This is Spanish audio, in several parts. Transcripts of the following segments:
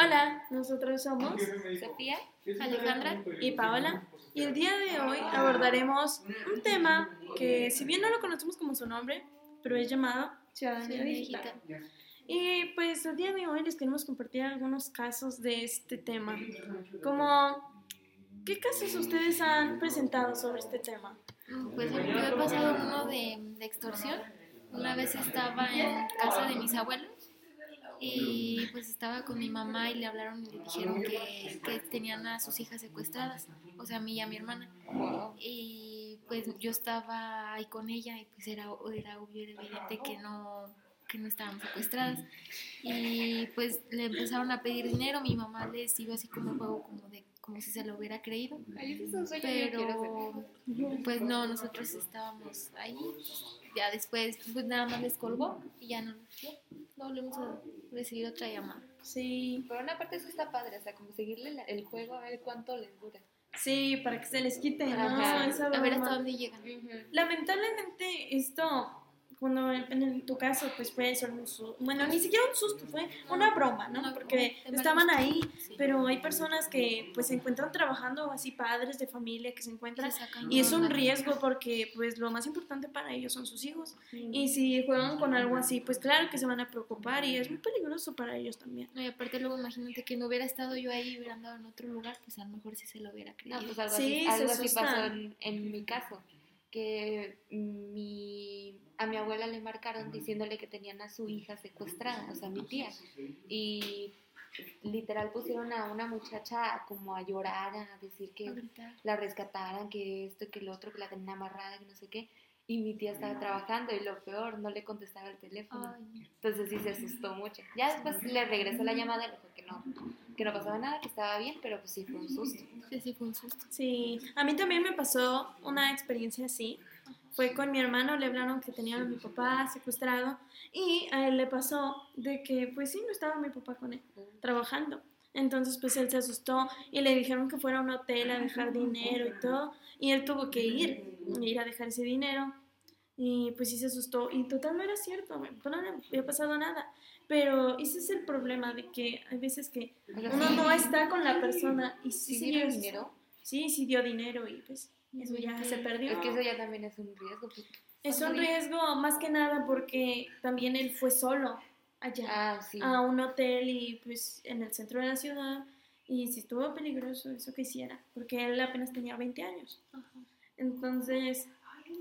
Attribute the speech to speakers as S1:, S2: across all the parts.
S1: Hola, nosotros somos
S2: Sofía,
S3: Alejandra
S1: y Paola y el día de hoy abordaremos un tema que si bien no lo conocemos como su nombre, pero es llamado ciudadanía digital. Y pues el día de hoy les queremos compartir algunos casos de este tema. Como, ¿qué casos ustedes han presentado sobre este tema?
S3: Pues a mí me ha pasado uno de, de extorsión. Una vez estaba en casa de mis abuelos y pues estaba con mi mamá y le hablaron y le dijeron que, tenían a sus hijas secuestradas, o sea, a mí y a mi hermana. Y pues yo estaba ahí con ella y pues era, era obvio, era evidente que no, que no estábamos secuestradas. Y pues le empezaron a pedir dinero, mi mamá les iba así como juego como de como si se lo hubiera creído.
S2: Ay, ese es un sueño que
S3: Pero pues no, nosotros estábamos ahí. Ya después pues nada más les colgó y ya no, ya, no volvemos a recibir otra llamada.
S1: Sí,
S2: Por una parte eso está padre, o sea, como seguirle la- el juego a ver cuánto les dura.
S1: sí, para que se les quite, ¿no? Esa
S3: A ver hasta dónde llegan.
S1: Lamentablemente esto, cuando en, en tu caso, pues fue solo un susto, bueno, ni siquiera un susto, fue una broma, ¿no? Porque estaban ahí, pero hay personas que pues se encuentran trabajando, así padres de familia que se encuentran, y es un riesgo porque pues lo más importante para ellos son sus hijos. Y si juegan con algo así, pues claro que se van a preocupar y es muy peligroso para ellos también.
S3: No, y aparte luego imagínate que no hubiera estado yo ahí y hubiera andado en otro lugar, pues a lo mejor sí se lo hubiera creído.
S2: No, pues algo
S1: Sí,
S2: así,
S1: se
S2: algo así pasó en, en mi caso, que mi, a mi abuela le marcaron diciéndole que tenían a su hija secuestrada, o sea, mi tía, y literal pusieron a una muchacha como a llorar, a decir que la rescataran, que esto, que lo otro, que la tenían amarrada, que no sé qué, y mi tía estaba trabajando y lo peor, no le contestaba el teléfono.
S3: Ay.
S2: Entonces sí se asustó mucho. Ya después le regresó la llamada y le dijo que no, que no pasaba nada, que estaba bien, pero pues sí fue un susto.
S3: Sí, sí, fue un susto.
S1: Sí, a mí también me pasó una experiencia así. Fue con mi hermano, le hablaron que tenían a mi papá secuestrado y a él le pasó de que pues sí, no estaba mi papá con él trabajando. Entonces pues él se asustó y le dijeron que fuera a un hotel a dejar dinero y todo y él tuvo que ir, ir a dejar ese dinero y pues sí se asustó y total no era cierto, pues, no había pasado nada. Pero ese es el problema de que hay veces que uno no está con la persona y sí,
S2: ¿sí
S1: a
S2: dinero?
S1: Sí, sí dio dinero y pues eso ya se perdió.
S2: Es que eso ya también es un riesgo. pues.
S1: Es un riesgo más que nada porque también él fue solo allá
S2: Ah, sí.
S1: a un hotel y pues en el centro de la ciudad y sí estuvo peligroso eso que hiciera porque él apenas tenía 20 años.
S3: Ajá.
S1: Entonces,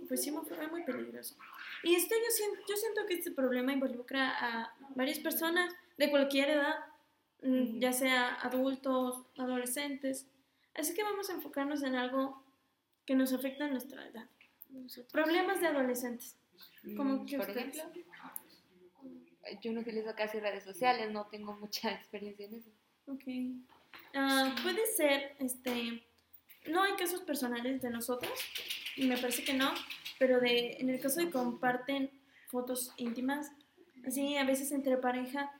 S1: pues sí fue muy peligroso. Y esto yo siento, yo siento que este problema involucra a varias personas de cualquier edad, mm, ya sea adultos, adolescentes. Así que vamos a enfocarnos en algo que nos afecta a nuestra edad.
S3: Nosotros.
S1: Problemas de adolescentes. ¿Cómo
S2: Mm,
S1: que
S2: Por ejemplo, yo no utilizo casi redes sociales, no tengo mucha experiencia en eso.
S1: Ok. Ah, puede ser, este, no hay casos personales de nosotros, y me parece que no, pero de, en el caso de comparten fotos íntimas, así a veces entre pareja,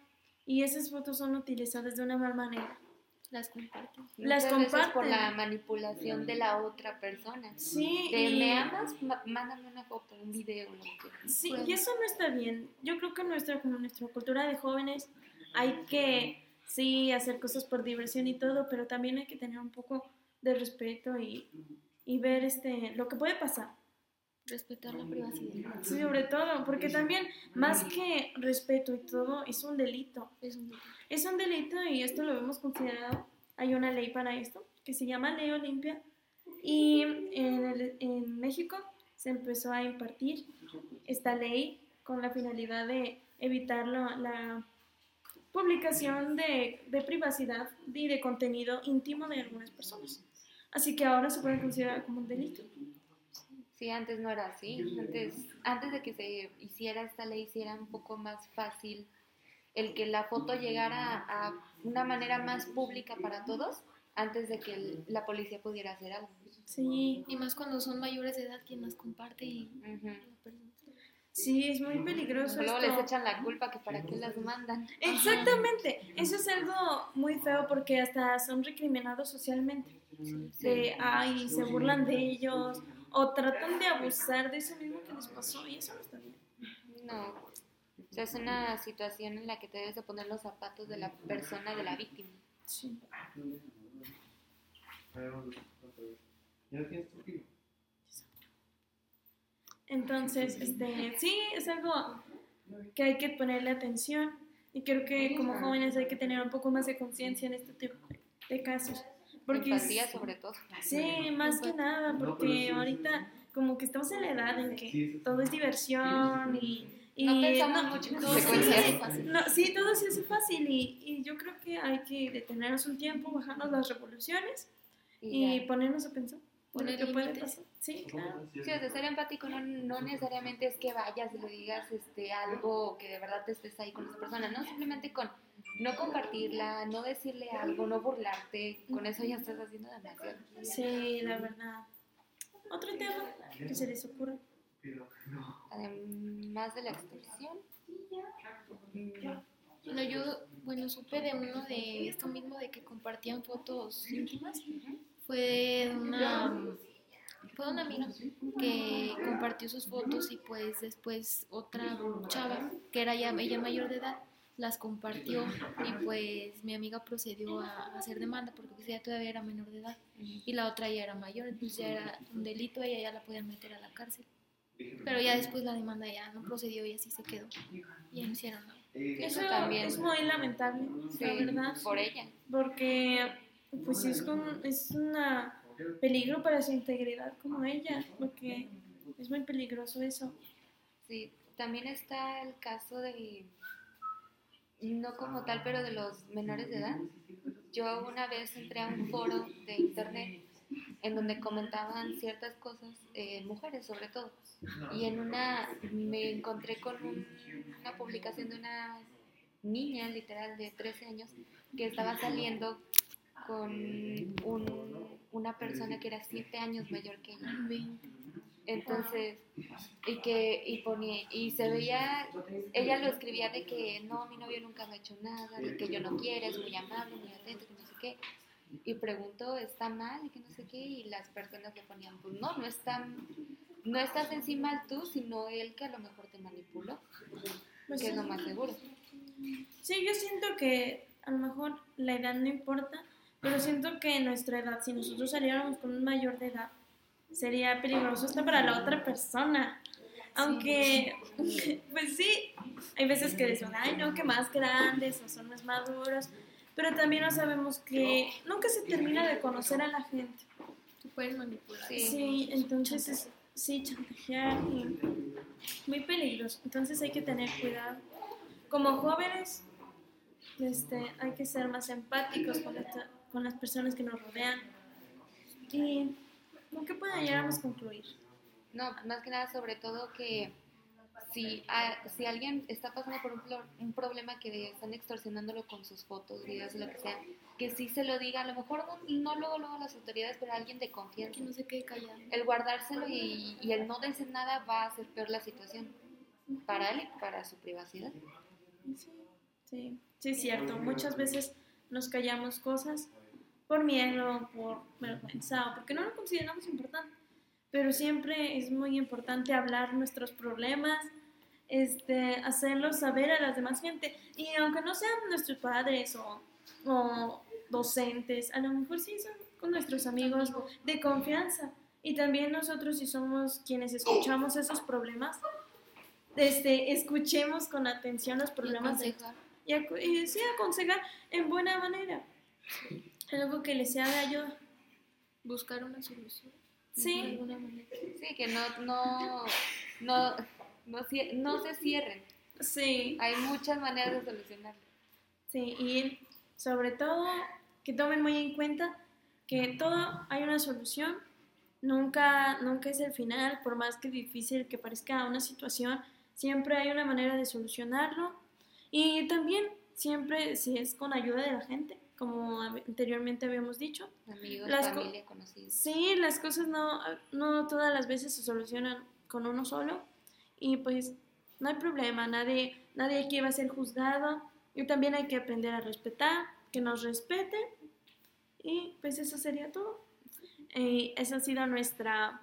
S1: y esas fotos son utilizadas de una mal manera.
S3: Las comparten.
S1: Las
S2: veces por la manipulación de la otra persona.
S1: Sí,
S2: De,
S1: y,
S2: ¿Me amas? Ma- Mándame una foto, un video, lo que
S1: sí, y eso no está bien. Yo creo que nuestra, como nuestra cultura de jóvenes hay que, sí, hacer cosas por diversión y todo, pero también hay que tener un poco de respeto y, y ver este, lo que puede pasar.
S3: Respetar la privacidad.
S1: Sí, sobre todo, porque también más que respeto y todo, es un delito.
S3: Es un delito.
S1: Es un delito y esto lo hemos considerado. Hay una ley para esto que se llama Ley Olimpia y en, el- en México se empezó a impartir esta ley con la finalidad de evitar la, la publicación de, de privacidad y de contenido íntimo de algunas personas. Así que ahora se puede considerar como un delito.
S2: Sí, antes no era así. Antes, antes de que se hiciera esta ley, sí era un poco más fácil el que la foto llegara a una manera más pública para todos antes de que el- la policía pudiera hacer algo.
S1: Sí,
S3: Y más cuando son mayores de edad quien las comparte y la persona.
S1: sí, es muy peligroso
S2: Luego
S1: esto.
S2: les echan la culpa que para qué las mandan.
S1: Exactamente, eso es algo muy feo porque hasta son recriminados socialmente. De, ay, se burlan de ellos o tratan de abusar de eso mismo que les pasó y eso no está bien.
S2: No. sea, es una situación en la que te debes de poner los zapatos de la persona, de la víctima.
S1: Sí. Entonces, este, sí, es algo que hay que ponerle atención y creo que como jóvenes hay que tener un poco más de conciencia en este tipo de casos.
S2: Porque Empatía sobre todo.
S1: Sí, más que nada, porque ahorita como que estamos en la edad en que todo es diversión y... y
S2: no pensamos mucho en consecuencias.
S1: No, sí, todo se hace fácil y, y, yo creo que hay que detenernos un tiempo, bajarnos las revoluciones y, y ponernos a pensar.
S3: Poner
S1: puede pasar. Sí, claro.
S2: Sí, o sea, ser empático no, no, necesariamente es que vayas y le digas este, algo que de verdad te estés ahí con esa persona, no, simplemente con no compartirla, no decirle algo, no burlarte, con eso ya estás haciendo demasiado.
S1: Sí, la verdad. ¿Otro tema que se les ocurre?
S2: Además de la extorsión.
S3: Bueno, yo, bueno, supe de uno de esto mismo, de que compartían fotos íntimas. Fue una, fue una amiga que compartió sus fotos y pues después otra chava, que era ya ella mayor de edad, las compartió y pues mi amiga procedió a hacer demanda porque pues ella todavía era menor de edad y la otra ya era mayor, entonces ya era un delito, ella ya la podían meter a la cárcel. Pero ya después la demanda ya no procedió y así se quedó. Y no hicieron nada.
S1: Eso también es muy lamentable, la verdad.
S2: Por ella.
S1: Porque pues es, un es una peligro para su integridad como ella, porque es muy peligroso eso.
S2: Sí, también está el caso de no como tal, pero de los menores de edad. Yo una vez entré a un foro de internet en donde comentaban ciertas cosas, eh, mujeres sobre todo, y en una me encontré con una publicación de una niña literal de 13 años que estaba saliendo con un, una persona que era 7 años mayor que ella. Entonces, y que y ponía, y se veía, ella lo escribía de que no, mi novio nunca me ha hecho nada, de que yo no quiero, es muy amable, muy atento, que no sé qué. Y preguntó, ¿está mal? Y que no sé qué. Y las personas le ponían, pues no, no está, no estás encima tú, sino él que a lo mejor te manipuló,
S1: Pues
S2: que es lo más seguro.
S1: Sí, yo siento que a lo mejor la edad no importa, pero siento que nuestra edad, si nosotros saliéramos con un mayor de edad, sería peligroso hasta para la otra persona. Aunque, pues sí, hay veces que dicen, ay, no, que más grandes o son más maduros, pero también no sabemos que nunca se termina de conocer a la gente.
S3: Se pueden manipular.
S2: Sí.
S1: Sí, entonces es, sí, chantajear y muy peligroso. Entonces hay que tener cuidado. Como jóvenes, este, hay que ser más empáticos con, esta- con las personas que nos rodean. Y ¿con qué podríamos concluir?
S2: No, más que nada sobre todo que si, a- si alguien está pasando por un, un problema que están extorsionándolo con sus fotos, videos, lo que sea, que sí se lo diga, a lo mejor no, no luego, luego a las autoridades, pero a alguien de confianza.
S3: Que no se quede callado.
S2: El guardárselo y, y el no decir nada va a hacer peor la situación para él y para su privacidad.
S1: Sí, sí, sí, es cierto. Muchas veces nos callamos cosas por miedo, por vergüenza o porque no lo consideramos importante. Pero siempre es muy importante hablar nuestros problemas, este, hacerlos saber a las demás gente. Y aunque no sean nuestros padres o, o docentes, a lo mejor sí son con nuestros amigos de confianza. Y también nosotros, si somos quienes escuchamos esos problemas, este, escuchemos con atención los
S3: Y
S1: problemas de
S3: aconsejar.
S1: Y, y sí aconsejar en buena manera. Algo que les sea de ayuda.
S3: Buscar una solución.
S1: Sí.
S3: De alguna manera.
S2: Sí, que no, no, no, no, no se cierren.
S1: Sí,
S2: Hay muchas maneras de solucionarlo.
S1: sí, y sobre todo que tomen muy en cuenta que todo hay una solución. Nunca, nunca es el final, por más que difícil que parezca una situación, siempre hay una manera de solucionarlo. Y también siempre si es con ayuda de la gente, como anteriormente habíamos dicho.
S2: Amigos,
S1: Las
S2: familia, conocidos.
S1: Sí, las cosas no, no todas las veces se solucionan con uno solo y pues no hay problema, nadie, nadie aquí va a ser juzgado y también hay que aprender a respetar, que nos respeten y pues eso sería todo. Y eso ha sido nuestra,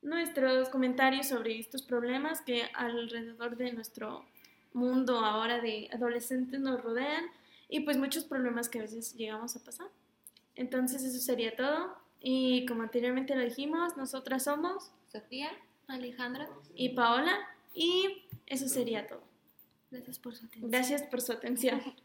S1: nuestros comentarios sobre estos problemas que alrededor de nuestro mundo ahora de adolescentes nos rodean y pues muchos problemas que a veces llegamos a pasar. Entonces eso sería todo. Y como anteriormente lo dijimos, nosotras somos
S2: Sofía.
S3: Alejandra,
S1: y Paola y eso sería todo.
S3: gracias por su atención.
S1: Gracias por su atención.